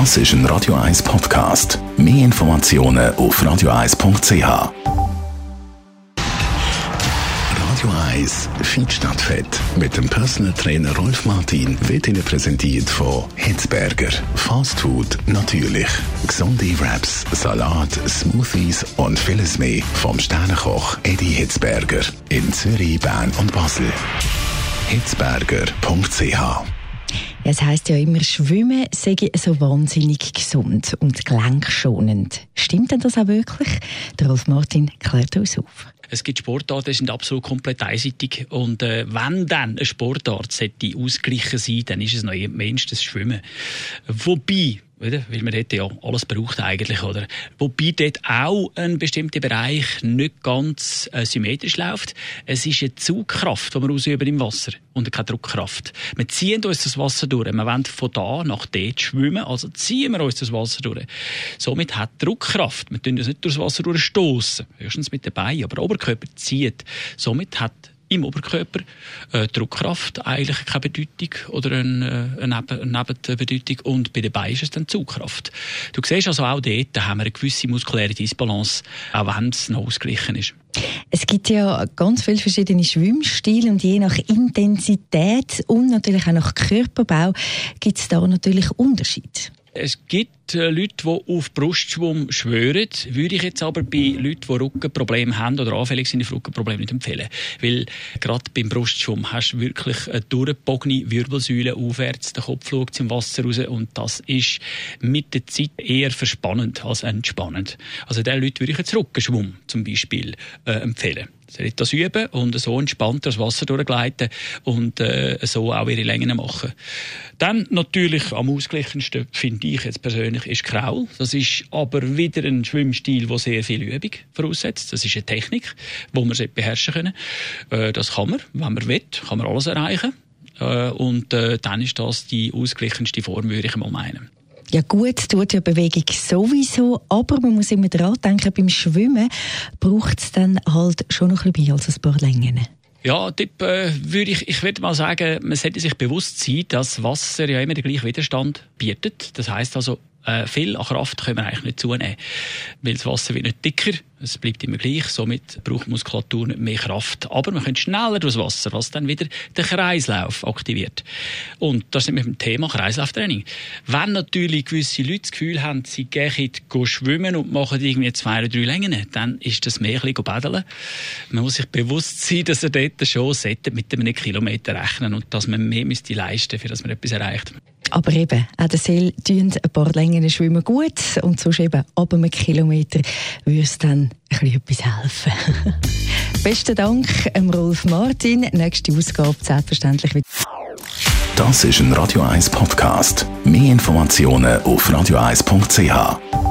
Das ist ein Radio 1 Podcast. Mehr Informationen auf radio1.ch. Radio 1 Feed Fett mit dem Personal Trainer Rolf Martin wird Ihnen präsentiert von Hitzberger. Fast Food natürlich. Gesunde Wraps, Salat, Smoothies und vieles mehr vom Sternenkoch Eddie Hitzberger in Zürich, Bern und Basel. hitzberger.ch es heißt ja immer, Schwimmen sei so wahnsinnig gesund und gelenkschonend. Stimmt denn das auch wirklich? Der Rolf Martin klärt uns auf. Es gibt Sportarten, die sind absolut komplett einseitig. Und äh, wenn dann eine Sportart sollte ausgleichen sein, dann ist es noch mindestens Schwimmen. Wobei? Weil man dort ja alles braucht eigentlich, oder? Wobei dort auch ein bestimmter Bereich nicht ganz äh, symmetrisch läuft. Es ist eine Zugkraft, die wir ausüben im Wasser und keine Druckkraft. Wir ziehen uns das Wasser durch. Wir wollen von da nach dort schwimmen, also ziehen wir uns das Wasser durch. Somit hat Druckkraft. Wir tun uns nicht durchs Wasser durchstoßen, höchstens mit den Beinen, aber der Oberkörper zieht. Somit hat im Oberkörper. Äh, Druckkraft eigentlich keine Bedeutung oder eine, äh, eine, eine Nebenbedeutung und bei den Beinen ist es dann Zugkraft. Du siehst also auch dort da haben wir eine gewisse muskuläre Disbalance, auch wenn es noch ausgeglichen ist. Es gibt ja ganz viele verschiedene Schwimmstile und je nach Intensität und natürlich auch nach Körperbau gibt es da natürlich Unterschiede. Es gibt Leute, die auf Brustschwumm schwören, würde ich jetzt aber bei Leuten, die Rückenprobleme haben oder anfällig sind auf Rückenprobleme nicht empfehlen. Weil gerade beim Brustschwumm hast du wirklich eine durchgebogene Wirbelsäule aufwärts, der Kopf schaut zum Wasser raus und das ist mit der Zeit eher verspannend als entspannend. Also den Leuten würde ich jetzt Rückenschwumm zum Beispiel äh, empfehlen. Sie das üben und so entspannt das Wasser durchgleiten und äh, so auch ihre Längen machen. Dann natürlich am ausgleichendsten, finde ich jetzt persönlich, ist Kraul. Das ist aber wieder ein Schwimmstil, der sehr viel Übung voraussetzt. Das ist eine Technik, die man beherrschen können. Äh, das kann man, wenn man will, kann man alles erreichen. Äh, und äh, dann ist das die ausgleichendste Form, würde ich mal meinen. Ja gut, tut ja Bewegung sowieso, aber man muss immer daran denken, beim Schwimmen braucht es dann halt schon noch ein bisschen als ein paar Längen. Ja, Tipp äh, würde ich, ich würde mal sagen, man sollte sich bewusst sein, dass Wasser ja immer den gleichen Widerstand bietet. Das heißt also, äh, viel an Kraft können wir eigentlich nicht zunehmen. Weil das Wasser wird nicht dicker, es bleibt immer gleich, somit braucht Muskulatur nicht mehr Kraft. Aber man kann schneller durchs Wasser, was dann wieder den Kreislauf aktiviert. Und das ist mit dem Thema Kreislauftraining. Wenn natürlich gewisse Leute das Gefühl haben, sie gehen schwimmen und machen irgendwie zwei oder drei Längen, dann ist das mehr ein bisschen badeln. Man muss sich bewusst sein, dass er dort schon mit einem Kilometer rechnen und dass man mehr müsste leisten, für dass man etwas erreicht. Aber eben, auch der See tun ein paar Längen schwimmen gut und sonst eben ab einem Kilometer würde es dann etwas helfen. Besten Dank, Rolf Martin. Nächste Ausgabe selbstverständlich wieder. Das ist ein Radio 1 Podcast. Mehr Informationen auf radio1.ch.